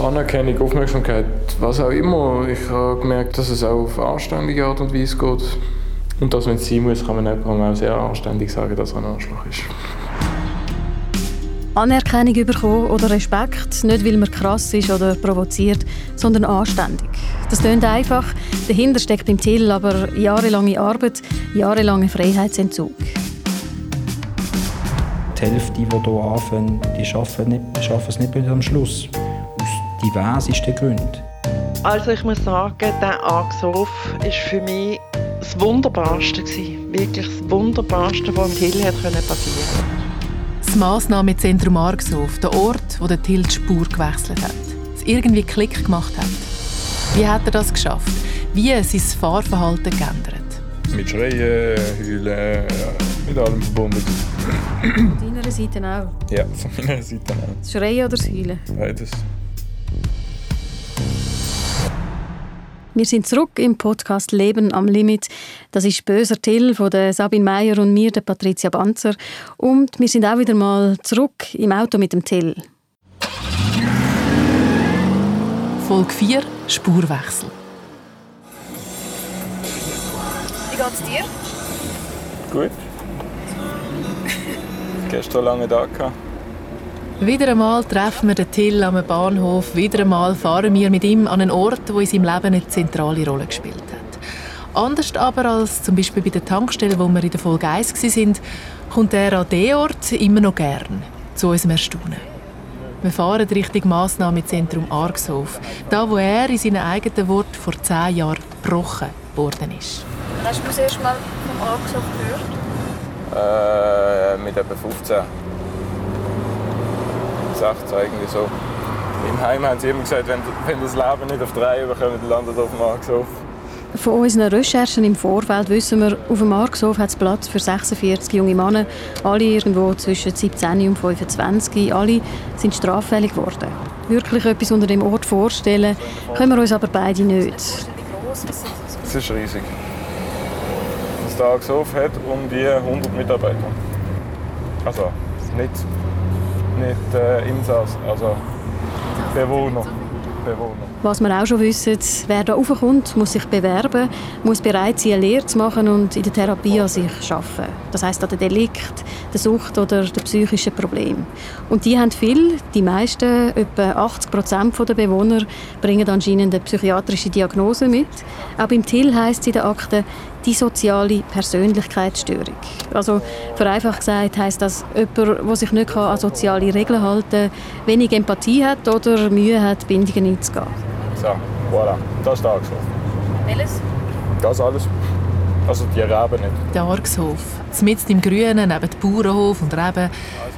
Anerkennung, Aufmerksamkeit, was auch immer. Ich habe gemerkt, dass es auch auf anständige Art und Weise geht. Und dass, wenn es sein muss, kann man jemandem auch sehr anständig sagen, dass er ein Arschloch ist. Anerkennung bekommen oder Respekt, nicht weil man krass ist oder provoziert, sondern anständig. Das klingt einfach, dahinter steckt beim Till aber jahrelange Arbeit, jahrelange Freiheitsentzug. Die Hälfte, die hier anfangen, die arbeiten, nicht, schaffen es nicht bis am Schluss. Aus diversesten Gründen. Also ich muss sagen, der Agsof war für mich das Wunderbarste. Wirklich das Wunderbarste, was im Till passieren konnte. Das Massnahmezentrum Argshof, der Ort, wo der Till die Spur gewechselt hat. Es irgendwie Klick gemacht hat. Wie hat er das geschafft? Wie hat sein Fahrverhalten geändert? Mit Schreien, Heulen, mit allem verbunden. Von deiner Seite auch? Ja, von meiner Seite auch. Das Schreien oder das Heulen? Beides. Wir sind zurück im Podcast Leben am Limit. Das ist Böser Till von der Sabine Meyer und mir, der Patricia Banzer. Und wir sind auch wieder mal zurück im Auto mit dem Till. Folge 4 Spurwechsel. Wie geht's dir? Gut. Gestern lange da gehabt. Wieder einmal treffen wir den Till am Bahnhof. Wieder einmal fahren wir mit ihm an einen Ort, wo in seinem Leben eine zentrale Rolle gespielt hat. Anders aber als zum Beispiel bei der Tankstelle, wo wir in der Folge 1 waren, kommt er an diesen Ort immer noch gern. Zu unserem Erstaunen. Wir fahren Richtung Massnahmezentrum Argshof, da wo er in seinen eigenen Worten vor zehn Jahren gebrochen worden ist. Hast du das erste Mal vom Argshof gehört? Äh, mit etwa 15. 16 irgendwie so. Im Heim haben sie immer gesagt, wenn, wenn das Leben nicht auf drei bekommt, dann landet auf dem Markshof. Von unseren Recherchen im Vorfeld wissen wir, auf dem Markshof hat es Platz für 46 junge Männer, alle irgendwo zwischen 17 und 25. Alle sind straffällig geworden. Wirklich etwas unter dem Ort vorstellen können wir uns aber beide nicht. Es ist riesig. Das Tageshof hat um die 100 Mitarbeiter. Also nicht, nicht äh, Insass, also Bewohner. Bewohner. Was wir auch schon wissen, wer da raufkommt, muss sich bewerben, muss bereit sein, eine Lehre zu machen und in der Therapie an sich arbeiten. Das heisst an der Delikt, der Sucht oder der psychischen Problem. Und die haben viel, die meisten, etwa 80 Prozent der Bewohner, bringen anscheinend eine psychiatrische Diagnose mit. Auch beim Till heisst es in der Akte, die soziale Persönlichkeitsstörung. Also vereinfacht gesagt heisst das jemand, der sich nicht an soziale Regeln halten kann, wenig Empathie hat oder Mühe hat, Bindungen einzugehen. So, voilà. Das ist der Tageshof. Welches? Das alles. Also die Reben nicht. Der Argshof. Mitten im Grünen, neben dem Bauernhof und Reben.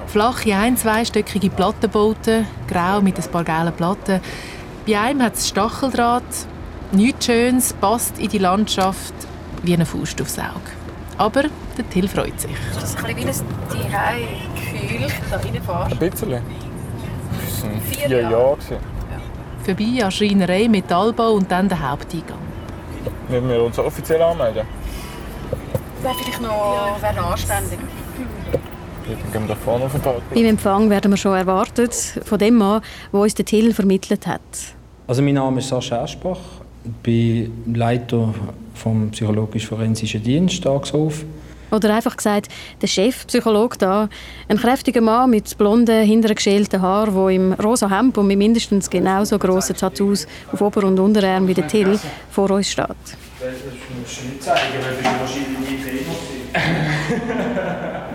Flache, ein-, zweistöckige Plattenbauten, grau mit ein paar gelben Platten. Bei einem hat es Stacheldraht. Nichts Schönes, passt in die Landschaft wie eine Faust aufs Auge. Aber der Till freut sich. Das ist ein bisschen wie ein Zuhause-Gefühl, da reinfährst. Ein bisschen. Das waren Vier vier Jahre. Jahre. gewesen. Vorbei an Schreinerei, Metallbau und dann der Haupteingang. Müssen wir uns offiziell anmelden? Wäre vielleicht noch wäre noch anständig. Dann gehen wir da vorne auf den Park. Beim Empfang werden wir schon erwartet von dem Mann, der uns den Till vermittelt hat. Also mein Name ist Sascha Eschbach. Ich bin Leiter vom psychologisch-forensischen Dienst Tagshof. Oder einfach gesagt, der Chefpsychologe da, ein kräftiger Mann mit blonden, hintergeschälten Haaren, der im rosa Hemd und mit mindestens genauso grossen Tattoos auf Ober- und Unterarm wie der Till vor uns steht.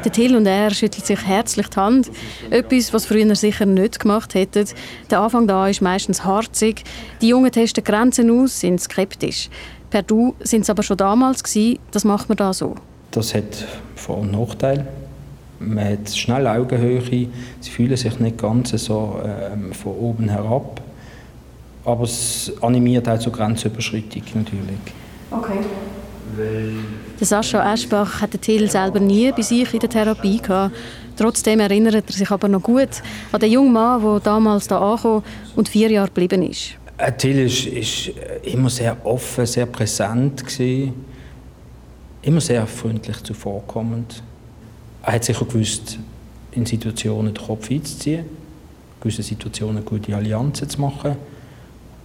Der Till und er schütteln sich herzlich die Hand. Etwas, was früher sicher nicht gemacht hätten. Der Anfang da ist meistens harzig. Die Jungen testen Grenzen aus, sind skeptisch. Per Du sind es aber schon damals gewesen. Das macht man da so. Das hat Vor- und Nachteile. Man hat schnell Augenhöhe, sie fühlen sich nicht ganz so ähm, von oben herab. Aber es animiert auch zur Grenzüberschreitung natürlich. Okay. Der Sascha Eschbach hat den Till selber nie bei sich in der Therapie gehabt. Trotzdem erinnert er sich aber noch gut an den jungen Mann, der damals da ankam und vier Jahre geblieben ist. Äh, Till ist, ist immer sehr offen, sehr präsent gewesen. immer sehr freundlich zuvorkommend. Er hat sicher gewusst, in Situationen den Kopf einzuziehen, gewissen Situationen gute Allianzen zu machen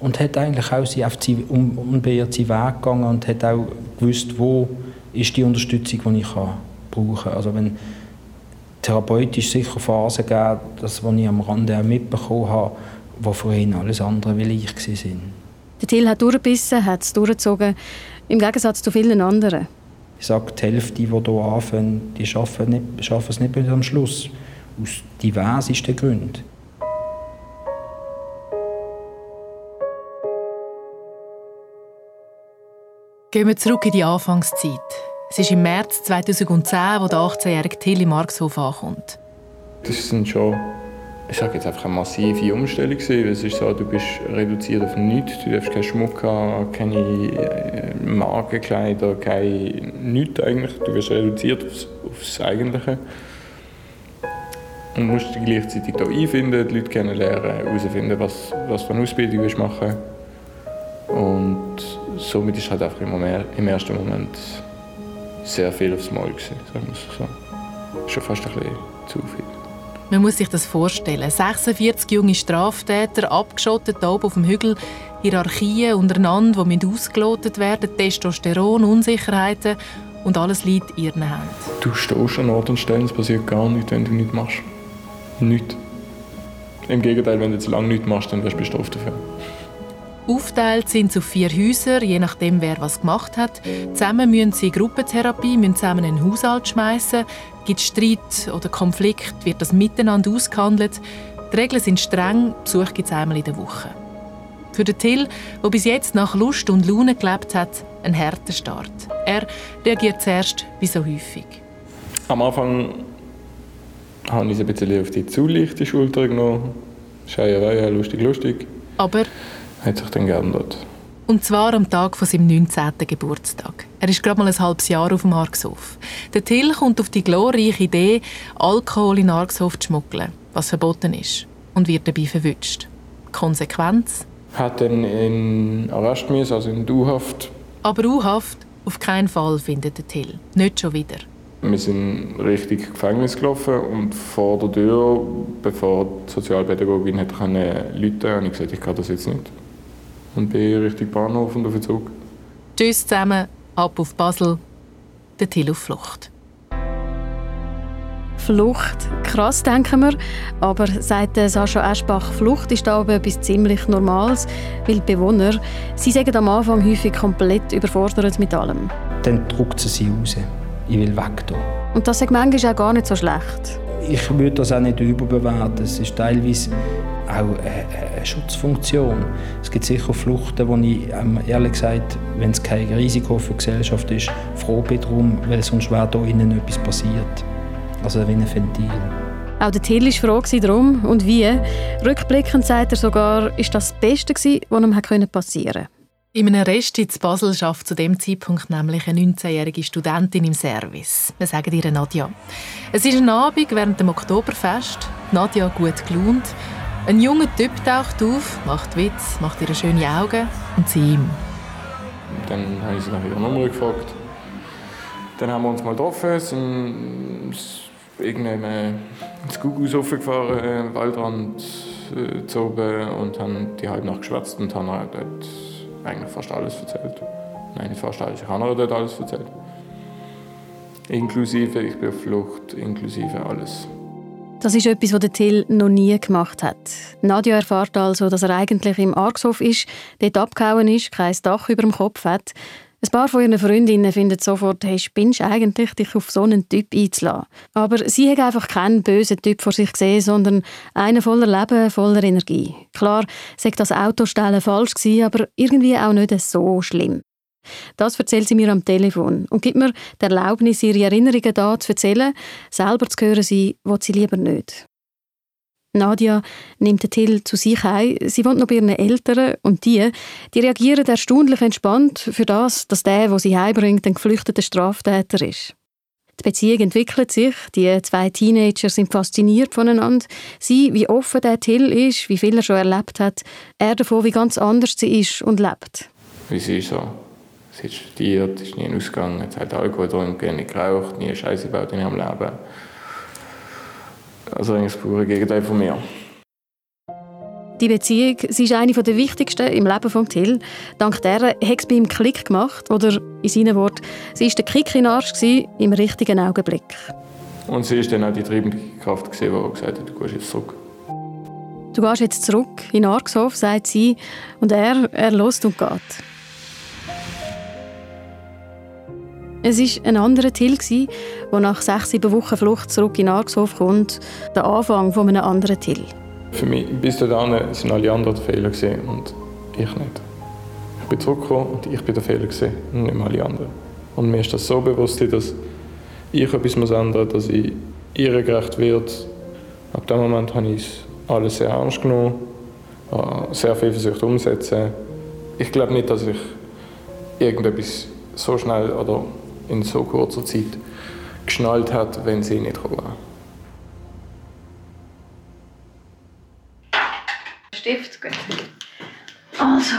und hat eigentlich auch sie auf die unbeirrte Weg gegangen und hat auch gewusst, wo ist die Unterstützung, die ich kann brauchen. Also wenn therapeutisch sicher Phasen gegeben, das, was ich am Rande auch mitbekommen habe, wo vorhin alles andere wie ich waren. Der Till hat durchgebissen, hat es durchgezogen, im Gegensatz zu vielen anderen. Ich sage, die Hälfte, die hier anfangen, die schaffen, nicht, schaffen es nicht bis am Schluss. Aus diversesten Gründen. Gehen wir zurück in die Anfangszeit. Es ist im März 2010, wo der 18-jährige Till im Markshof ankommt. Das sind schon, ich sage jetzt einfach eine massive Umstellung gewesen. Es ist so, du bist reduziert auf nichts. Du darfst keinen Schmuck haben, keine äh, Markenkleider, kein nichts eigentlich. Du wirst reduziert aufs, aufs Eigentliche. Und musst dich gleichzeitig hier einfinden, die Leute kennenlernen, herausfinden, was, was für eine Ausbildung du machen. Und somit ist halt einfach im ersten Moment sehr viel aufs Mal gewesen, sagen wir es so. Schon fast ein bisschen zu viel. Man muss sich das vorstellen. 46 junge Straftäter, abgeschottet oben auf dem Hügel, Hierarchien untereinander, die ausgelotet werden, Testosteron, Unsicherheiten und alles liegt in ihren Händen. Du stehst an Ort und Stellen, es passiert gar nichts, wenn du nichts machst. Nichts. Im Gegenteil, wenn du zu lange nichts machst, dann wirst du bestraft dafür. Aufteilt sind zu vier Häuser, je nachdem wer was gemacht hat. Zusammen müssen sie Gruppentherapie, müssen zusammen einen Haushalt schmeißen. Gibt es Streit oder Konflikt, wird das miteinander ausgehandelt. Die Regeln sind streng, Besuch gibt es einmal in der Woche. Für den Till, der bis jetzt nach Lust und Laune gelebt hat, ein harter Start. Er reagiert zuerst wie so häufig. Am Anfang habe ich es ein bisschen auf die zu leichte Schulter genommen. Scheierei, lustig, lustig. Aber hat sich dann geändert. Und zwar am Tag von seinem 19. Geburtstag. Er ist gerade mal ein halbes Jahr auf dem Argshof. Der Till kommt auf die glorreiche Idee, Alkohol in Argshof zu schmuggeln, was verboten ist, und wird dabei verwünscht. Konsequenz? Hat dann in Arrest müssen, also in U-Haft. Aber U-Haft auf keinen Fall findet der Till. Nicht schon wieder. Wir sind richtig Gefängnis gelaufen und vor der Tür, bevor die Sozialpädagogin hätte rufen konnte, habe ich gesagt, ich kann das jetzt nicht und bin Richtung Bahnhof und auf den Zug. Tschüss zusammen, ab auf Basel, der Till auf Flucht. Flucht. Krass, denken wir. Aber seit Sascha Eschbach, Flucht ist da aber etwas ziemlich Normales, weil die Bewohner, sie sagen am Anfang häufig komplett überfordert mit allem. Dann druckt sie sie raus. Ich will weg hier. Und das ist manchmal auch gar nicht so schlecht. Ich würde das auch nicht überbewerten. Es ist teilweise auch eine Schutzfunktion. Es gibt sicher Fluchten, wo ich ähm, ehrlich gesagt, wenn es kein Risiko für die Gesellschaft ist, froh bin darum, weil sonst wäre hier innen etwas passiert. Also wie ein Ventil. Auch der Till war froh darum und wie. Rückblickend sagt er sogar, ist das das Beste was ihm passieren konnte. In einem Rest in Basel schafft zu dem Zeitpunkt nämlich eine 19-jährige Studentin im Service. Wir sagen ihr Nadja. Es ist ein Abend während dem Oktoberfest. Nadja gut gelaunt. Ein junger Typ taucht auf, macht Witz, macht ihr schöne Augen und sie ihm. Dann habe ich sie nach ihrer Nummer gefragt. Dann haben wir uns mal getroffen, sind irgendwann ins Gugus gefahren, Waldrand äh, zu oben und haben die halbe Nacht geschwätzt und haben dort eigentlich fast alles erzählt. Nein, fast alles, ich habe dort alles erzählt. Inklusive, ich bin auf Flucht, inklusive alles. Das ist etwas, was Till noch nie gemacht hat. Nadja erfährt also, dass er eigentlich im Argshof ist, dort abgehauen ist, kein Dach über dem Kopf hat. Ein paar von ihren Freundinnen finden sofort, hey, spinnst eigentlich, dich auf so einen Typ einzulassen. Aber sie haben einfach keinen bösen Typ vor sich gesehen, sondern einen voller Leben, voller Energie. Klar, sagt das Autostellen falsch gewesen, aber irgendwie auch nicht so schlimm. Das erzählt sie mir am Telefon und gibt mir die Erlaubnis, ihre Erinnerungen da zu erzählen. Selber zu hören sie, will sie lieber nicht. Nadia nimmt den Till zu sich heim. Sie wohnt noch bei ihren Eltern und die, die reagieren erstaunlich entspannt für das, dass der, der sie heimbringt, ein geflüchteter Straftäter ist. Die Beziehung entwickelt sich. Die zwei Teenager sind fasziniert voneinander. Sie, wie offen der Till ist, wie viel er schon erlebt hat. Er davon, wie ganz anders sie ist und lebt. Wie sie ist so. Sie hat studiert, ist nie in Ausgang, hat Alkohol getrunken, nicht geraucht, nie Scheiße gebaut in ihrem Leben. Also eigentlich das pure Gegenteil von mir. Die Beziehung sie ist eine der wichtigsten im Leben von Till. Dank der hat es bei ihm Klick gemacht. Oder in seinen Worten, sie war der Kick in den Arsch im richtigen Augenblick. Und sie ist dann auch die treibende Kraft, die gesagt hat, du gehst jetzt zurück. Du gehst jetzt zurück in Argshof, sagt sie, und er, er lässt und geht. Es war ein anderer Till, der nach sechs, sieben Wochen Flucht zurück in Argshof kommt. Der Anfang von einem anderen Till. Für mich bis dahin waren alle anderen Fehler und ich nicht. Ich bin zurückgekommen und ich bin der Fehler und nicht alle anderen. Und mir ist das so bewusst, dass ich etwas ändern muss, dass ich ihr gerecht werde. Ab dem Moment habe ich alles sehr ernst genommen, sehr viel versucht umzusetzen. Ich glaube nicht, dass ich irgendetwas so schnell oder in so kurzer Zeit geschnallt hat, wenn sie nicht wäre. Stift, gut. Also,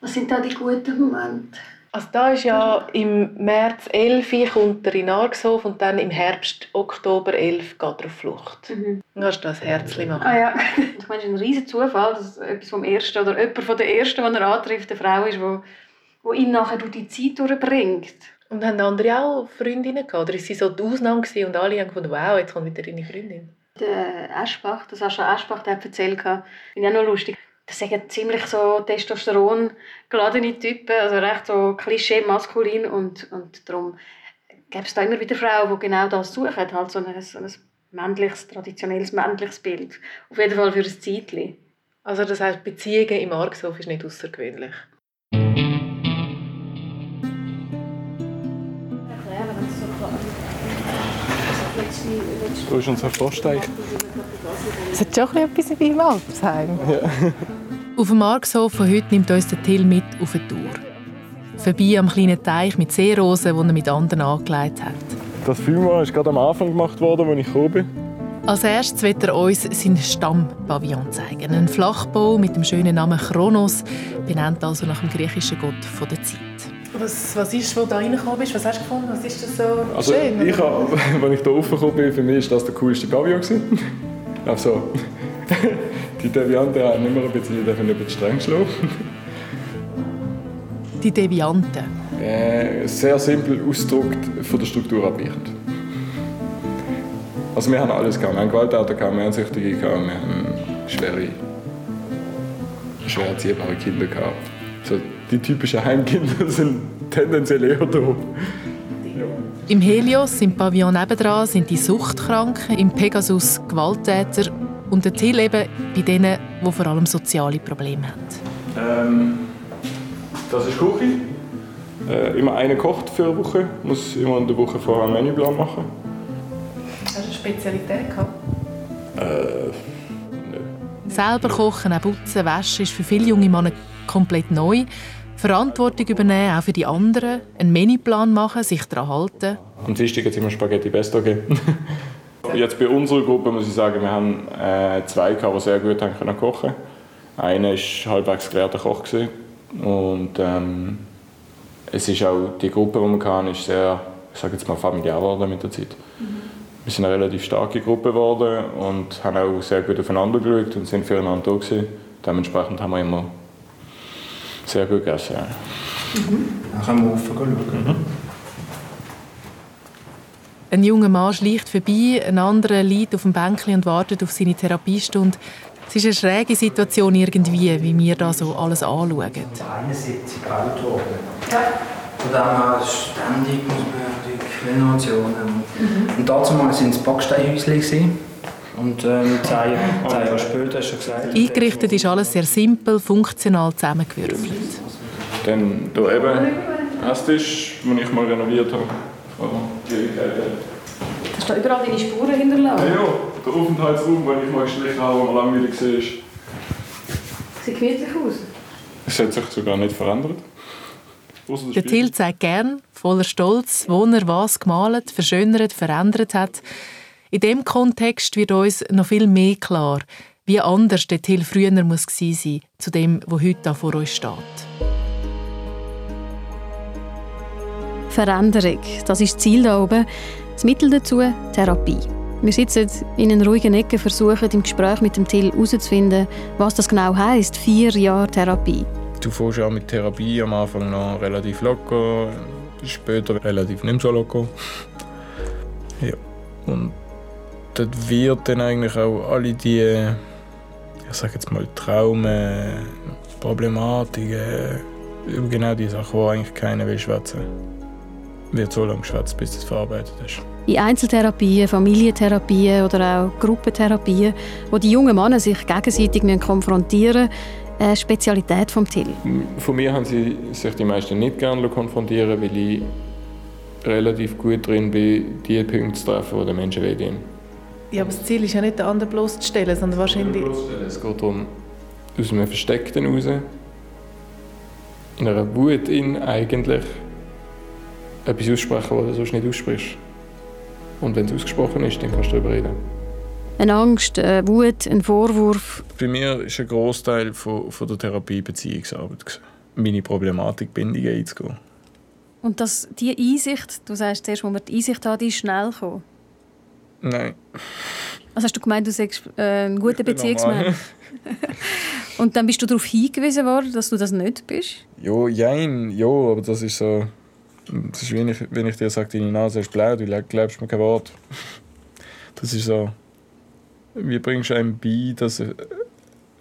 was sind da die guten Momente? Also da ist ja im März 11 kommt er in Argshof und dann im Herbst, Oktober 11 geht er auf Flucht. Mhm. Dann kannst du das Herzchen machen. Ah ja, ich meine, es ist ein riesiger Zufall, dass etwas vom Ersten oder jemand von der Ersten, den er antrifft, eine Frau ist, die, die ihn nachher durch die Zeit durchbringt. Und haben andere auch Freundinnen gehabt? Oder ist sie so die Ausnahme gewesen und alle haben gefunden, wow, jetzt kommt wieder deine Freundin? Der Aschbach, das Sascha Aschbach, der hat erzählt, finde ich auch noch lustig das sind ziemlich so Testosteron geladene Typen, also recht so klischee maskulin und, und darum gibt es da immer wieder Frauen, die genau das suchen, halt so ein, so ein männliches, traditionelles männliches Bild. Auf jeden Fall für ein Zeitchen. Also das heißt, Beziehungen im Argshof ist nicht außergewöhnlich? Du bist unser Vorsteig. Es hat schon etwas wie im Altersheim. Ja. Auf dem Markshof von heute nimmt uns der Till mit auf eine Tour. Vorbei am kleinen Teich mit Seerosen, den er mit anderen angelegt hat. Das Film ist gerade am Anfang gemacht worden, als ich gekommen bin. Als erstes wird er uns seinen Stammpavillon zeigen. Ein Flachbau mit dem schönen Namen Chronos, benannt also nach dem griechischen Gott der Zeit. Was, was ist, wo du da reingekommen bist? Was hast du gefunden? Was ist das so also, schön? Ich habe, als ich hier raufgekommen bin, für mich war das der coolste Pavillon. Also, die Devianten haben immer ein bisschen, ein bisschen streng schlagen. Die Devianten? Äh, sehr simpel ausgedrückt von der Struktur abweichend. Also wir haben alles gehabt. Wir haben Gewalttäter, gehabt, wir haben Süchtige, gehabt, wir haben schwere, schwer erziehbare Kinder gehabt. So, die typischen Heimkinder sind tendenziell eher da. Im Helios, im Pavillon nebendran, sind die Suchtkranken, im Pegasus Gewalttäter und der Till eben bei denen, die vor allem soziale Probleme haben. Ähm, das ist Küche. Äh, immer einer kocht für eine Woche, muss immer in der Woche vorher einen Menüplan machen. Hast du eine Spezialität gehabt? Äh, Selber kochen, auch putzen, waschen ist für viele junge Männer komplett neu. Verantwortung übernehmen, auch für die anderen, einen Menüplan machen, sich daran halten. Am Dienstag es immer Spaghetti Pesto gegeben. Jetzt bei unserer Gruppe muss ich sagen, wir haben äh, zwei, die sehr gut haben können kochen Einer war halbwegs gelehrter Koch. Gewesen. Und ähm, es ist auch, die Gruppe, die wir hatten, ist sehr, ich sage jetzt mal, familiär geworden mit der Zeit. Wir sind eine relativ starke Gruppe geworden und haben auch sehr gut aufeinander geschaut und sind füreinander da gewesen. Dementsprechend haben wir immer sehr gut gegessen. Ja. Mhm. Dann können wir offen schauen. Mhm. Ein junger Mann schleicht vorbei, ein anderer liegt auf dem Bänkchen und wartet auf seine Therapiestunde. Es ist eine schräge Situation irgendwie, wie wir da so alles anschauen. Eine Sitzung alt worden. Ja. Von dem her ständig muss man Renovationen. Mhm. Und dazu waren es Backsteinhäuschen. Und ähm, zehn, zehn Jahre später hast du gesagt... Eingerichtet ist alles sehr simpel, funktional zusammengewürfelt. Dann hier eben Esstisch, den ich mal renoviert habe. Hast du überall deine Spuren hinterlassen? Ja, ja, der Aufenthaltsraum, den ich mal gestrichen habe, man langweilig war. Sieht gemütlich aus. Es hat sich sogar nicht verändert. Der Till zeigt gern, voller Stolz, wo er was gemalt, verschönert, verändert hat. In diesem Kontext wird uns noch viel mehr klar, wie anders der Till früher muss sein zu dem, was heute vor uns steht. Veränderung, das ist das Ziel hier oben. Das Mittel dazu Therapie. Wir sitzen in einer ruhigen Ecke, versuchen im Gespräch mit dem Till herauszufinden, was das genau heisst, vier Jahre Therapie. Du fährst auch mit Therapie am Anfang noch relativ locker, später relativ nicht so locker. ja. Und dort wird dann eigentlich auch alle die, ich sage jetzt mal, Traumen, Problematiken, über genau die Sachen, die eigentlich keiner will schwätzen wird so lange geschwätzt, bis es verarbeitet ist. In Einzeltherapien, Familientherapien oder auch Gruppentherapien, wo die jungen Männer sich gegenseitig konfrontieren müssen, eine Spezialität vom Till. Von mir haben sie sich die meisten nicht gerne konfrontieren, weil ich relativ gut drin bin, die Punkte zu treffen, die den Menschen wehtun. Ja, aber das Ziel ist ja nicht, den anderen bloßzustellen, sondern wahrscheinlich... Es geht darum, aus einem Versteckten raus, in einer Wut in eigentlich etwas aussprechen, was du sonst nicht aussprichst. Und wenn es ausgesprochen ist, dann kannst du darüber reden. Eine Angst, eine Wut, ein Vorwurf. Bei mir ist ein Großteil von, von der Therapie Beziehungsarbeit. Meine Problematik, Bindungen einzugehen. Und dass die Einsicht, du sagst zuerst, wo man die Einsicht hat, die ist schnell gekommen? Nein. Also hast du gemeint, du sagst äh, ein guter Beziehungsmann? Und dann bist du darauf hingewiesen worden, dass du das nicht bist? Ja, jein, ja, aber das ist so... Das ist, wenn ich, wenn ich dir sage, deine Nase ist blau, du glaubst mir kein Wort. Das ist so... Wie bringst du einem bei, dass ein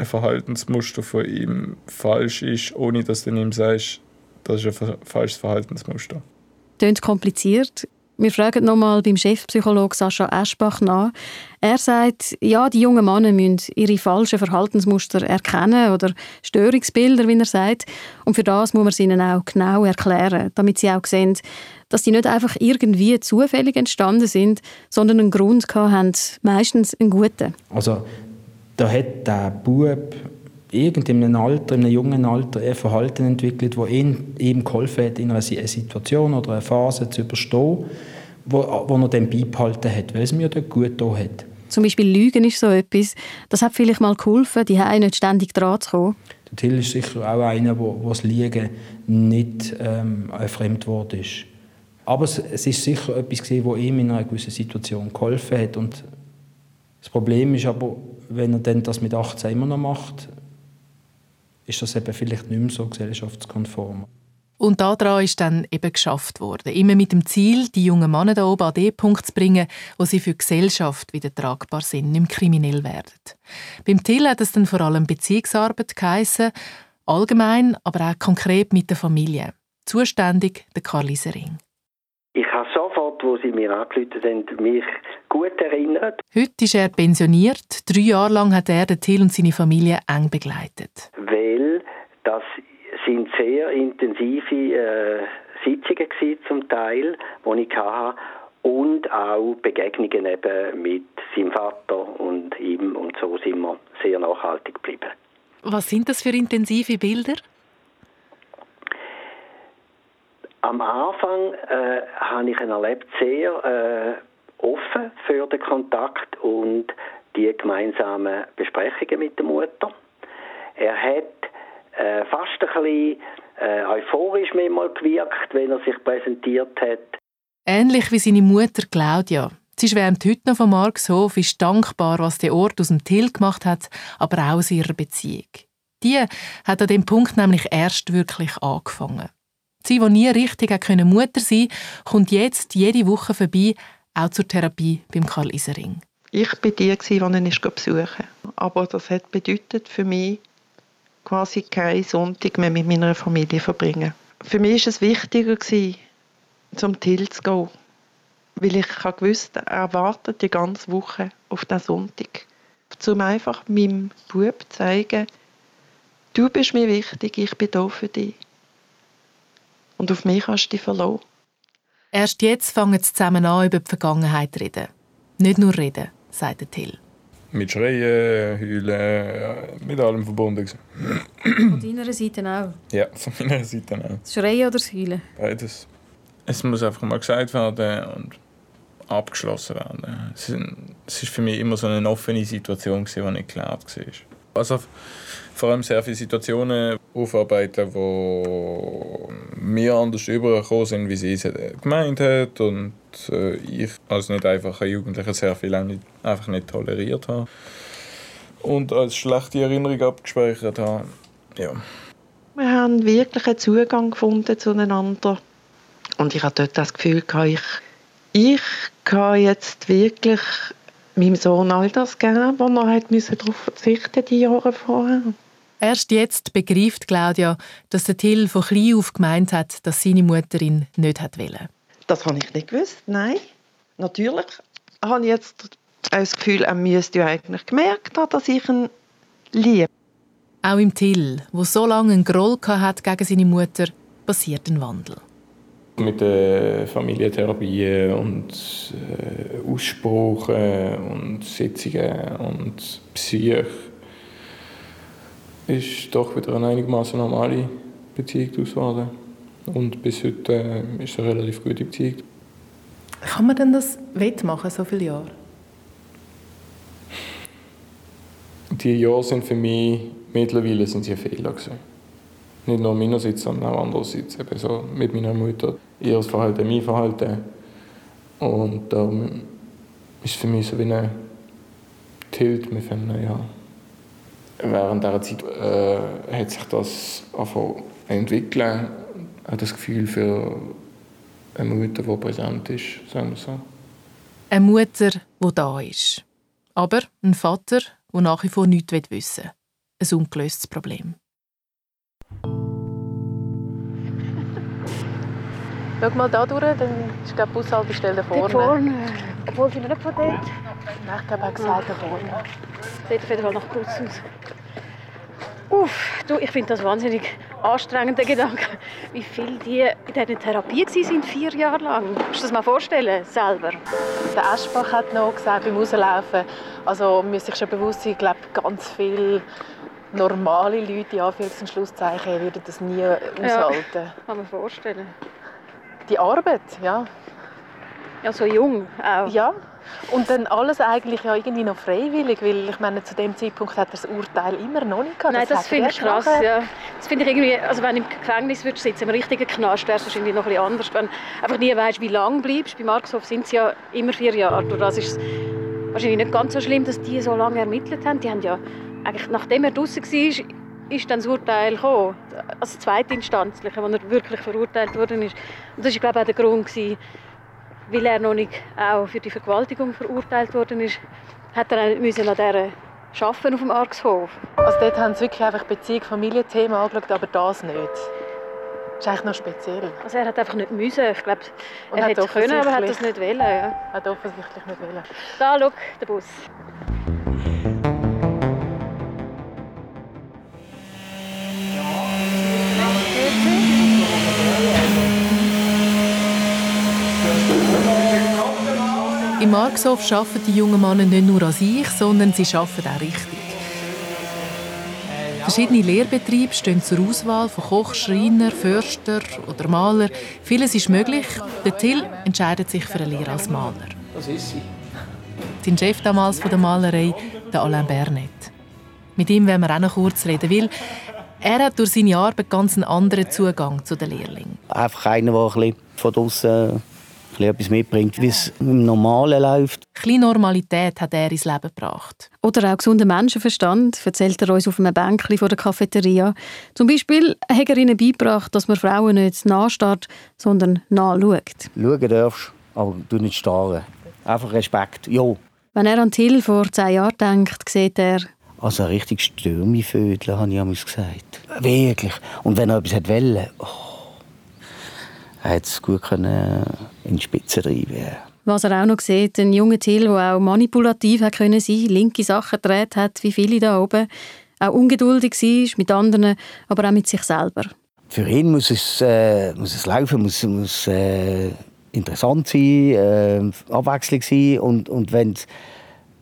Verhaltensmuster von ihm falsch ist, ohne dass du ihm sagst, das ist ein falsches Verhaltensmuster? Klingt kompliziert. Wir fragen nochmal beim Chefpsychologen Sascha Eschbach nach. Er sagt, ja, die jungen Männer müssen ihre falschen Verhaltensmuster erkennen oder Störungsbilder, wie er sagt. Und für das muss man sie ihnen auch genau erklären, damit sie auch sehen, dass die nicht einfach irgendwie zufällig entstanden sind, sondern einen Grund haben, meistens einen guten. Also da hat der Bub irgendeinem Alter, in einem jungen Alter, ein Verhalten entwickelt, das ihm eben geholfen hat, in einer Situation oder einer Phase zu überstehen, wo, wo er dann beibehalten hat, weil es mir dort gut getan hat. Zum Beispiel Lügen ist so etwas. Das hat vielleicht mal geholfen, die nicht ständig dran zu kommen. Der Till ist sicher auch einer, wo, wo das Liegen nicht ähm, ein Fremdwort ist. Aber es, es ist sicher etwas, das ihm in einer gewissen Situation geholfen hat. Und das Problem ist aber, wenn er dann das mit 18 immer noch macht, ist das eben vielleicht nicht mehr so gesellschaftskonform. Und daran ist dann eben geschafft worden. Immer mit dem Ziel, die jungen Männer da oben an den Punkt zu bringen, wo sie für die Gesellschaft wieder tragbar sind, nicht mehr kriminell werden. Beim Till hat es dann vor allem Beziehungsarbeit geheissen, allgemein, aber auch konkret mit der Familie. Zuständig der Karl Isering. Ich habe sofort, wo sie mir angerufen haben, mich gut erinnert. Heute ist er pensioniert. Drei Jahre lang hat er den Till und seine Familie eng begleitet. Weil das sind sehr intensive äh, Sitzungen gewesen, zum Teil, die ich hatte und auch Begegnungen eben mit seinem Vater und ihm und so sind wir sehr nachhaltig geblieben. Was sind das für intensive Bilder? Am Anfang äh, habe ich ihn erlebt sehr äh, offen für den Kontakt und die gemeinsamen Besprechungen mit der Mutter. Er hat äh, fast ein bisschen äh, euphorisch manchmal gewirkt, wenn er sich präsentiert hat. Ähnlich wie seine Mutter Claudia. Sie schwärmt heute noch von Markshof, ist dankbar, was der Ort aus dem Till gemacht hat, aber auch aus ihrer Beziehung. Die hat an dem Punkt nämlich erst wirklich angefangen. Sie, die nie richtig Mutter sein konnte, kommt jetzt jede Woche vorbei, auch zur Therapie beim Karl Isering. Ich war die, die ihn besuchen Aber das hat bedeutet für mich, quasi keinen Sonntag mehr mit meiner Familie verbringen. Für mich war es wichtiger, zum Till zu gehen. Weil ich wusste, er wartet die ganze Woche auf den Sonntag. Um einfach meinem Bub zu zeigen, du bist mir wichtig, ich bin da für dich. Und auf mich hast du dich verloren. Erst jetzt fangen sie zusammen an, über die Vergangenheit zu reden. Nicht nur reden, sagt Till mit Schreien, Heulen, mit allem verbunden. Von deiner Seite auch? Ja, von meiner Seite auch. Das Schreien oder das Heulen? Beides. Es muss einfach mal gesagt werden und abgeschlossen werden. Es war für mich immer so eine offene Situation, die nicht geklärt war. Also vor allem sehr viele Situationen aufarbeiten, die mir anders übergekommen sind, wie sie es gemeint hat und äh, ich als nicht einfacher Jugendlicher sehr viel einfach nicht toleriert habe und als schlechte Erinnerung abgespeichert habe. Ja. Wir haben wirklich einen Zugang gefunden zueinander und ich hatte dort das Gefühl, ich, ich kann jetzt wirklich meinem Sohn all das geben, was er darauf verzichten die Jahre vorher. Erst jetzt begreift Claudia, dass der Till von klein auf gemeint hat, dass seine Mutter ihn nicht wollte. Das habe ich nicht gewusst, nein. Natürlich habe ich jetzt das Gefühl, er müsste eigentlich gemerkt haben, dass ich ihn liebe. Auch im Till, wo so lange einen Groll hat gegen seine Mutter, passiert ein Wandel. Mit der Familientherapie und äh, Aussprachen und Sitzungen und Psyche ist doch wieder eine einigermaßen normale Beziehung geworden. Und bis heute äh, ist es eine relativ gute Beziehung. Kann man denn das wettmachen, so viele Jahre? Die Jahre sind für mich mittlerweile sind sie ein Fehler gewesen. Nicht nur meinerseits, sondern auch andererseits. Eben so mit meiner Mutter. Ihr Verhalten, mein Verhalten. Und darum ist es für mich so wie eine Tilt. Wir finden, ja, während dieser Zeit äh, hat sich das entwickelt. Ich habe das Gefühl für eine Mutter, die präsent ist, sagen wir so. Eine Mutter, die da ist. Aber ein Vater, der nach wie vor nichts wissen will. Ein ungelöstes Problem. Schau mal da durch, dann ist die Bushaltestelle da vorne. vorne. Obwohl sie nicht von dort. Nein, ich glaube, er hat gesagt, da vorne. Sieht auf jeden Fall nach Bus aus. Uff, du, ich finde das wahnsinnig anstrengender Gedanke, wie viel die in dieser Therapie waren, vier Jahre lang. Kannst du dir das mal vorstellen, selber? Der Aschbach hat noch gesagt, beim Rauslaufen, also man muss sich schon bewusst sein, ich glaube, ganz viele normale Leute, in Anführungs- und Schlusszeichen, würden das nie aushalten. Ja, kann man vorstellen. Die Arbeit, ja. Ja, so jung auch. Ja, und dann alles eigentlich ja irgendwie noch freiwillig, weil ich meine, zu dem Zeitpunkt hat er das Urteil immer noch nicht gehabt. Nein, das, das finde ich krass, ja. Das finde ich irgendwie, also wenn du im Gefängnis würdest sitzen, im richtigen Knast, wäre es wahrscheinlich noch ein bisschen anders. Wenn du einfach nie weißt, wie lange bleibst. Bei Markshof sind es ja immer vier Jahre. Das ist wahrscheinlich nicht ganz so schlimm, dass die so lange ermittelt haben. Die haben ja eigentlich, nachdem er draußen war, ist dann das Urteil gekommen, also zweitinstanzlich, wo er wirklich verurteilt worden ist. Und das war, glaube ich, auch der Grund, gewesen, weil er noch nicht auch für die Vergewaltigung verurteilt worden ist, hat er müssen an dieser arbeiten auf dem Argshof. Also dort haben sie wirklich einfach Beziehung, Familienthema angeschaut, aber das nicht. Das ist eigentlich noch speziell. Also er hat einfach nicht müssen. Ich glaube, er hätte können, aber hat das nicht wollen. Ja. Hat offensichtlich nicht wollen. Da, schau, der Bus. Im Markshof arbeiten die jungen Männer nicht nur an sich, sondern sie arbeiten auch richtig. Verschiedene Lehrbetriebe stehen zur Auswahl von Koch, Schreiner, Förster oder Maler. Vieles ist möglich. Der Till entscheidet sich für eine Lehre als Maler. Das ist sie. Sein Chef damals von der Malerei, der Alain Bernet. Mit ihm wollen wir auch noch kurz reden, weil er hat durch seine Arbeit ganz einen anderen Zugang zu den Lehrlingen. Einfach einer, der ein bisschen von draussen etwas mitbringt, wie es im Normalen läuft. Ein Normalität hat er ins Leben gebracht. Oder auch gesunden Menschenverstand, erzählt er uns auf einem Bänkchen vor der Cafeteria. Zum Beispiel hat er ihnen beigebracht, dass man Frauen nicht nachstarrt, sondern nachschaut. Schauen darfst, aber du nicht starren. Einfach Respekt, ja. Wenn er an Till vor zehn Jahren denkt, sieht er... Also ein richtig Stürmivödel, habe ich gesagt. Wirklich. Und wenn er etwas wollte, oh, er es gut können in die Spitze treiben Was er auch noch sieht, ein junger Till, der auch manipulativ hat können sein, linke Sachen gedreht hat, wie viele da oben, auch ungeduldig war mit anderen, aber auch mit sich selber. Für ihn muss es, äh, muss es laufen, muss, muss äh, interessant sein, äh, Abwechslung sein und, und wenn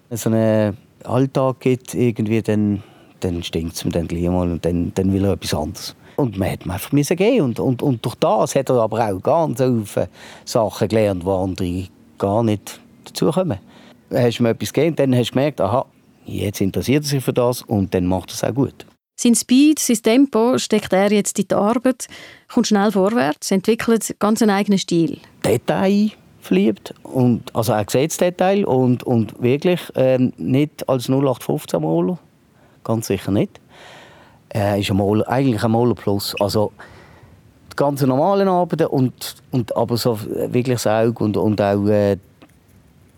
es so einen Alltag gibt, irgendwie, dann, dann stinkt es ihm dann gleich mal und dann, dann will er etwas anderes. Und man hat einfach müssen gehen und, und, und durch das hat er aber auch ganz viele Sachen gelernt, die andere gar nicht dazukommen. Dann hast du mir etwas gegeben, dann hast du gemerkt, aha, jetzt interessiert er sich für das und dann macht er es auch gut. Sein Speed, sein Tempo steckt er jetzt in die Arbeit, kommt schnell vorwärts, entwickelt ganz einen eigenen Stil. Detail, verliebt. Und, also er sieht das Detail und, und wirklich äh, nicht als 0815 Maler. Ganz sicher nicht. Er ist ein Maler, eigentlich ein Maler Plus. Also die ganzen normalen Arbeiten und, und aber so wirklich das Auge und, und auch äh,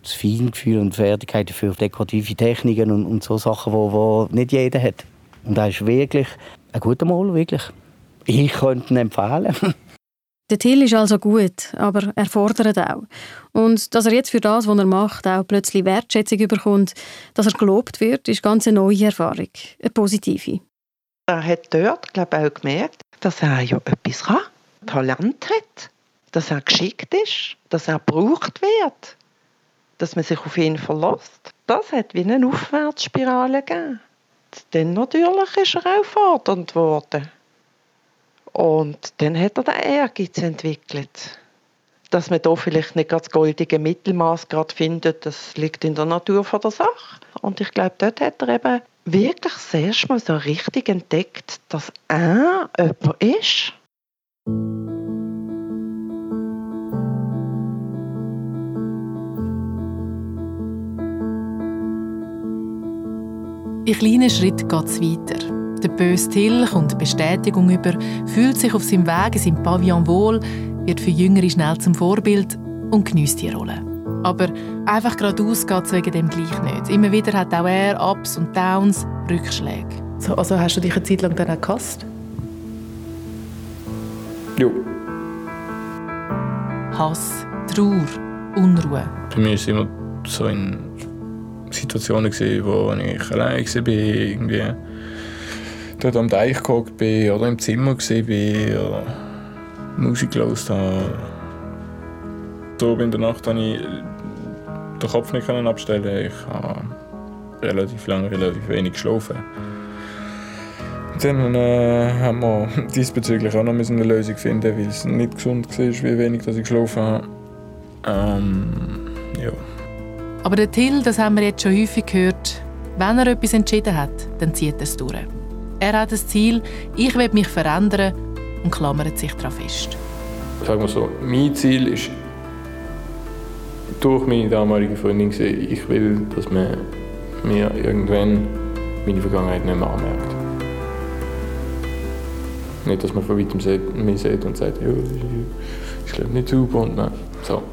das Feingefühl und Fertigkeiten für dekorative Techniken und, und so Sachen, die wo, wo nicht jeder hat. Und er ist wirklich ein guter Maler, wirklich. Ich könnte ihn empfehlen. Der Till ist also gut, aber er fordert auch. Und dass er jetzt für das, was er macht, auch plötzlich Wertschätzung bekommt, dass er gelobt wird, ist ganz eine neue Erfahrung, eine positive. Er hat dort, glaube ich, auch gemerkt, dass er ja etwas kann, Talent hat, dass er geschickt ist, dass er gebraucht wird, dass man sich auf ihn verlässt. Das hat wie eine Aufwärtsspirale gegeben. Dann natürlich ist er auch fordernd geworden. Und dann hat er den Ehrgeiz entwickelt. Dass man da vielleicht nicht das goldige Mittelmaß gerade findet, das liegt in der Natur von der Sache. Und ich glaube, dort hat er eben wirklich das erste Mal so richtig entdeckt, dass er jemand ist. In kleinen Schritten geht es weiter. Der böse Till kommt Bestätigung über, fühlt sich auf seinem Weg in seinem Pavillon wohl, wird für Jüngere schnell zum Vorbild und genießt die Rolle. Aber einfach geradeaus geht es wegen dem gleich nicht. Immer wieder hat auch er Ups und Downs, Rückschläge. So, also hast du dich eine Zeit lang dann auch gehasst? Ja. Hass, Trauer, Unruhe. Bei mir war es immer so in Situationen, wo ich allein war, irgendwie dort am Teich gehockt bin oder im Zimmer war oder Musik gehört habe. Da in der Nacht konnte ich den Kopf nicht abstellen. Ich habe relativ lange, relativ wenig geschlafen. Dann äh, haben wir diesbezüglich auch noch eine Lösung finden, weil es nicht gesund war, wie wenig dass ich geschlafen habe. Ähm, ja. Aber der Till, das haben wir jetzt schon häufig gehört, wenn er etwas entschieden hat, dann zieht er es durch. Er hat das Ziel, ich will mich verändern und klammert sich daran fest. Sagen wir so, mein Ziel ist durch meine damalige Freundin gesehen, ich will, dass man mir irgendwann meine Vergangenheit nicht mehr anmerkt. Nicht, dass man von weitem mich sieht und sagt, ich glaube nicht super und nein. So.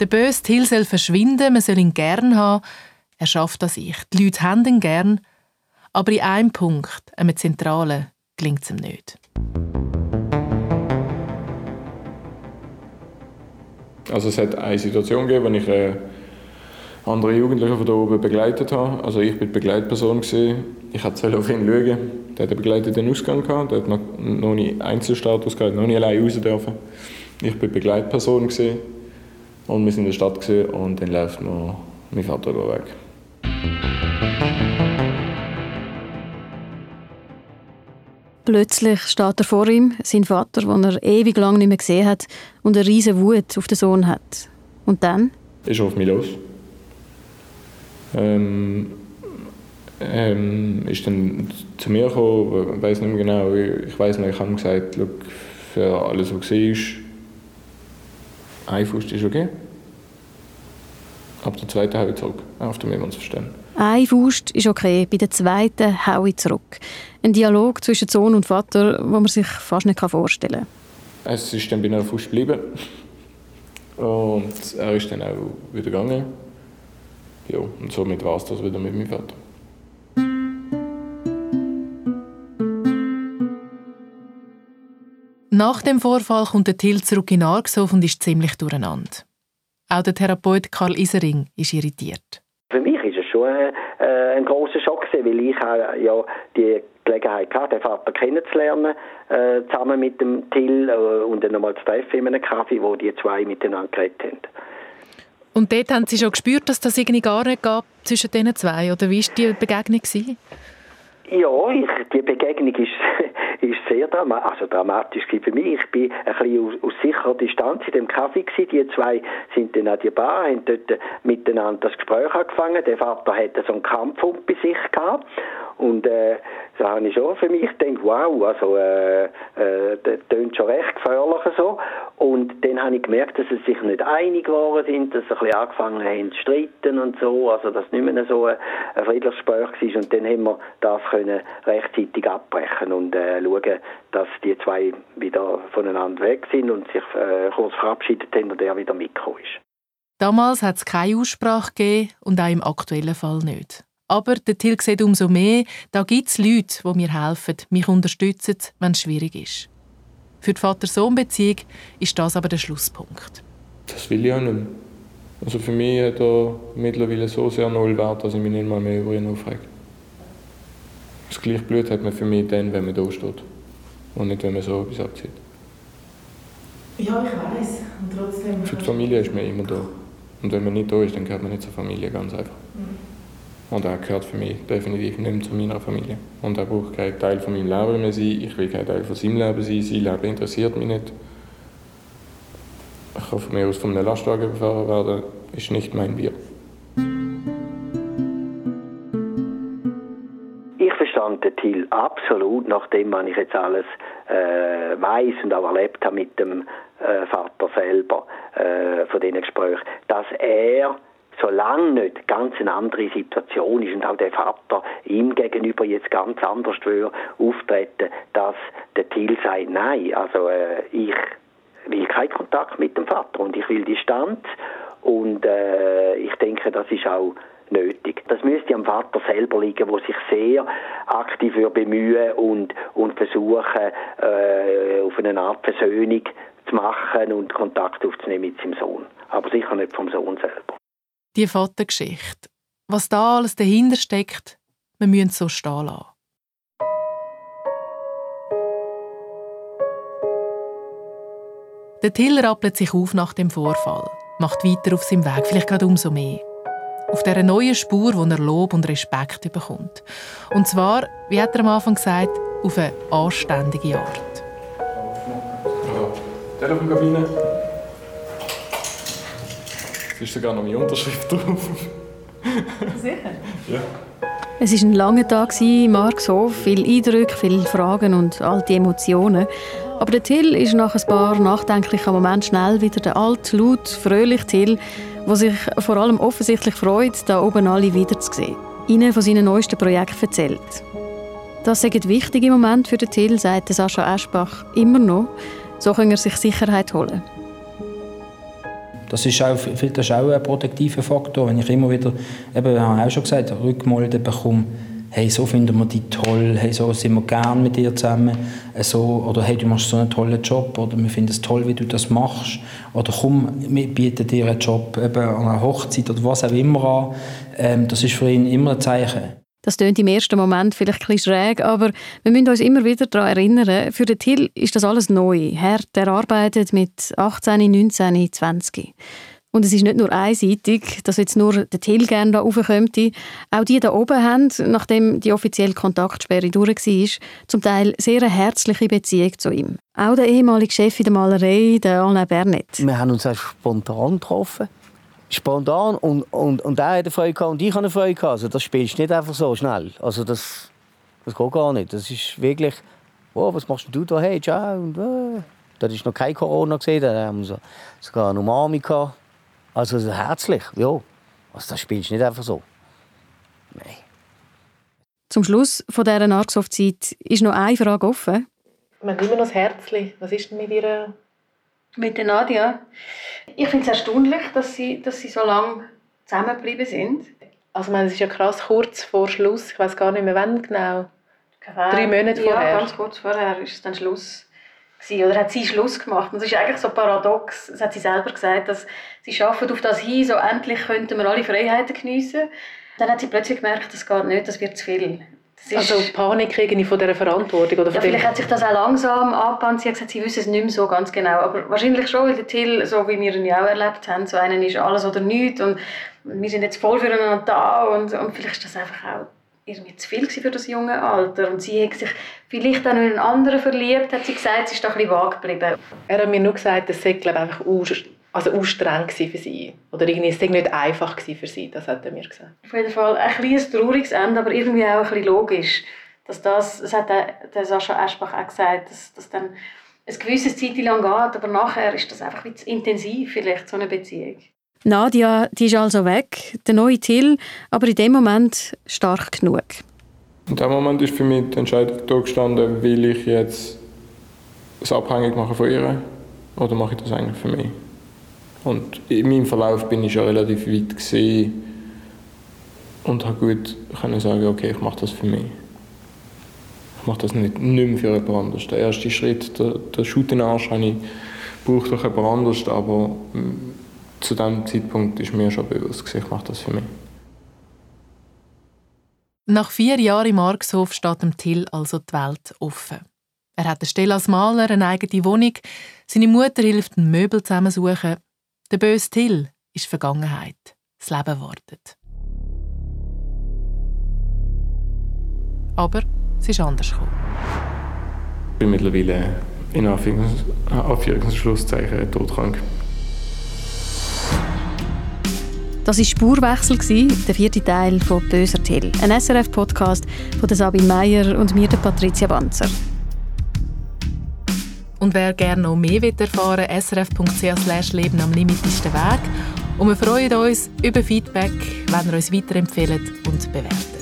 Der böse Till soll verschwinden, man soll ihn gern haben. Er schafft das ich. Die Leute haben ihn gern. Aber in einem Punkt, einem zentralen, gelingt es ihm nicht. Also es hat eine Situation gegeben, wo ich äh, andere Jugendliche von da oben begleitet habe. Also ich war die Begleitperson. Gewesen. Ich wollte auf ihn schauen. Der hat einen begleiteten Ausgang gehabt. Der hat noch, noch nie Einzelstatus gehabt, noch nie allein raus dürfen. Ich war Begleitperson. Gewesen. Und wir sind in der Stadt gewesen, und dann läuft mir mein Vater weg. Plötzlich steht er vor ihm, sein Vater, den er ewig lang nicht mehr gesehen hat, und eine riesige Wut auf den Sohn hat. Und dann? Ist auf mich los. Ähm, ähm, ist dann zu mir gekommen, ich weiß nicht mehr genau, ich weiß nicht, ich habe gesagt, für alles, was war, ein Fuß ist okay. Ab der zweiten haue ich zurück, auf dem wir uns verstehen. Ein Faust ist okay, bei der zweiten haue ich zurück. Ein Dialog zwischen Sohn und Vater, wo man sich fast nicht vorstellen kann. Es ist dann bei einer Faust geblieben. Und er ist dann auch wieder gegangen. Ja, und somit war es das wieder mit meinem Vater. Nach dem Vorfall kommt der Till zurück in Argshof und ist ziemlich durcheinander. Auch der Therapeut Karl Isering ist irritiert. Für mich schon ein, äh, ein großer Schock gewesen, weil ich ja die Gelegenheit hatte, den Vater kennenzulernen, äh, zusammen mit dem Till äh, und dann einmal zu treffen in einem Kaffee, wo die zwei miteinander geredet haben. Und dort haben Sie schon gespürt, dass das irgendwie gar nicht gab zwischen diesen zwei? Oder wie war die Begegnung? Gewesen? Ja, ich, die Begegnung ist, ist sehr drama also dramatisch für mich. Ich bin ein bisschen aus, aus sicherer Distanz in dem Kaffee gewesen. Die zwei sind dann an die Bar, haben dort miteinander das Gespräch angefangen. Der Vater hatte so einen Kampfhund bei sich gehabt. Und äh, da habe ich schon für mich gedacht, wow, also äh, äh, das klingt schon recht gefährlich so. Und dann habe ich gemerkt, dass sie sich nicht einig geworden sind, dass sie ein bisschen angefangen haben zu streiten und so, also dass es nicht mehr so ein, ein friedliches Gespräch war. Und dann haben wir das können rechtzeitig abbrechen und äh, schauen, dass die zwei wieder voneinander weg sind und sich äh, kurz verabschiedet haben und er wieder mitgekommen ist. Damals hat es keine Aussprache gegeben und auch im aktuellen Fall nicht. Aber der Till sieht umso mehr, da gibt es Leute, die mir helfen, mich unterstützen, wenn es schwierig ist. Für die Vater-Sohn-Beziehung ist das aber der Schlusspunkt. Das will ich auch nicht mehr. Also für mich hat er mittlerweile so sehr null Wert, dass ich mich nicht mal mehr über ihn aufrege. Das gleiche Blut hat man für mich dann, wenn man da steht. Und nicht, wenn man so etwas abzieht. Ja, ich weiß. Und trotzdem. Für die Familie ist man immer da. Und wenn man nicht da ist, dann gehört man nicht zur Familie, ganz einfach. Mhm. Und er gehört für mich definitiv nicht mehr zu meiner Familie. Und er braucht kein Teil von meinem Leben mehr sein. Ich will kein Teil von seinem Leben sein. Sein Leben interessiert mich nicht. Ich kann von mir aus von einem Lastwagen überfahren werden. Ist nicht mein Bier. Ich verstand den Till absolut, nachdem was ich jetzt alles äh, weiß und auch erlebt habe mit dem äh, Vater selber äh, von diesen Gesprächen, dass er solange nicht ganz eine andere Situation ist und auch der Vater ihm gegenüber jetzt ganz anders würde auftreten, dass der Till sagt, nein, also äh, ich will keinen Kontakt mit dem Vater und ich will Distanz und äh, ich denke, das ist auch nötig. Das müsste am Vater selber liegen, wo sich sehr aktiv bemühen und, und versuchen, äh, auf eine Art Versöhnung zu machen und Kontakt aufzunehmen mit seinem Sohn. Aber sicher nicht vom Sohn selber die Vatergeschichte. Was da alles dahinter steckt, wir müssen so stehen lassen. Der Tiller rappelt sich auf nach dem Vorfall, macht weiter auf seinem Weg, vielleicht gerade umso mehr. Auf dieser neuen Spur, wo er Lob und Respekt bekommt. Und zwar, wie hat er am Anfang gesagt, auf eine anständige Art. Ja. Telefonkabine ist sogar noch meine Unterschrift drauf. Sicher? Ja. Es war ein langer Tag in Markshof, viele Eindrücke, viele Fragen und alte Emotionen. Aber der Till ist nach ein paar nachdenklichen Momenten schnell wieder der alte, laut, fröhliche Till, der sich vor allem offensichtlich freut, da oben alle wiederzusehen. Ihnen von seinen neuesten Projekten erzählt. Das sind wichtige Momente für den Till, sagt Sascha Eschbach immer noch. So kann er sich Sicherheit holen. Das ist auch, das ist auch ein protektiver Faktor. Wenn ich immer wieder, eben, habe auch schon gesagt, Rückmelden bekomme, hey, so finden wir dich toll, hey, so sind wir gern mit dir zusammen, so, oder hey, du machst so einen tollen Job, oder wir finden es toll, wie du das machst, oder komm, wir bieten dir einen Job eben an einer Hochzeit oder was auch immer an. Ähm, das ist für ihn immer ein Zeichen. Das klingt im ersten Moment vielleicht ein schräg, aber wir müssen uns immer wieder daran erinnern, für den Till ist das alles neu. Herr, der arbeitet mit 18, 19, 20. Und es ist nicht nur einseitig, dass jetzt nur der Till gerne da raufkommt. Auch die da oben haben, nachdem die offizielle Kontaktsperre durch war, zum Teil sehr eine herzliche Beziehung zu ihm. Auch der ehemalige Chef in der Malerei, der Alain Bernet. Wir haben uns auch spontan getroffen spontan und, und, und er hat Freude gehabt und ich hatte Freude gehabt. Also das spielst du nicht einfach so schnell. Also das, das geht gar nicht. Das ist wirklich, oh, was machst du da? Hey, ciao. Und, äh. Da ist noch kein Corona gesehen, da haben wir sogar eine Umami gehabt. Also herzlich, ja. Also das spielst du nicht einfach so. Nein. Zum Schluss von dieser Argsoft-Zeit ist noch eine Frage offen. Man hat immer noch das Herzchen. Was ist denn mit Ihrer mit der Nadia. Ich finde es erstaunlich, dass sie, dass sie so lange zusammengeblieben sind. Also meine, es ist ja krass kurz vor Schluss. Ich weiß gar nicht mehr, wann genau. Drei Monate vorher. Ja, ganz kurz vorher ist es dann Schluss. Gewesen. Oder hat sie Schluss gemacht. Und es ist eigentlich so paradox, das hat sie selber gesagt, dass sie arbeiten auf das hin, so endlich könnten wir alle Freiheiten geniessen. Dann hat sie plötzlich gemerkt, das geht nicht, das wird zu viel also Panik irgendwie von dieser Verantwortung? Oder von ja, vielleicht hat sich das auch langsam angepannt. Sie hat gesagt, sie wissen es nicht mehr so ganz genau. Aber wahrscheinlich schon, weil der Till, so wie wir ihn ja auch erlebt haben, so einen ist alles oder nichts und wir sind jetzt voll füreinander da und, und vielleicht ist das einfach auch irgendwie zu viel für das junge Alter. Und sie hat sich vielleicht auch in einen anderen verliebt, hat sie gesagt. Sie ist da ein bisschen vage geblieben. Er hat mir nur gesagt, das sei glaube einfach also anstrengend für sie. Oder irgendwie, es nicht einfach für sie, das hat er mir gesagt. Auf jeden Fall ein kleines trauriges Ende, aber irgendwie auch ein bisschen logisch. Dass das, das hat der, der Sascha Eschbach auch gesagt, dass, dass dann ein gewisses Zeit lang geht, aber nachher ist das einfach zu intensiv, vielleicht, so eine Beziehung. Nadia, die ist also weg, der neue Till, aber in dem Moment stark genug. In dem Moment ist für mich die Entscheidung da gestanden, will ich jetzt es abhängig machen von ihr oder mache ich das eigentlich für mich? Und in meinem Verlauf bin ich schon relativ weit gesehen und habe gut können sagen, okay, ich mache das für mich. Ich mache das nicht, nicht mehr für jemand anderes. Der erste Schritt, der, der Schutt in den Arsch, habe ich braucht doch jemand anderes, aber mm, zu diesem Zeitpunkt ist mir schon bewusst, ich mache das für mich. Nach vier Jahren im Markshof steht dem Till also die Welt offen. Er hat eine Stelle als Maler, eine eigene Wohnung. Seine Mutter hilft, ein Möbel zusammensuchen. Der böse Till ist Vergangenheit. Das Leben wartet. Aber es ist anders gekommen. Ich bin mittlerweile in Anführungs Schlusszeichen todkrank. Das war Spurwechsel, der vierte Teil von «Böser Till», ein SRF-Podcast von Sabine Meyer und mir, Patricia Banzer. Und wer gerne noch mehr erfahren will, srf.ch «Leben am Limit» ist der Weg. Und wir freuen uns über Feedback, wenn ihr uns weiterempfehlt und bewertet.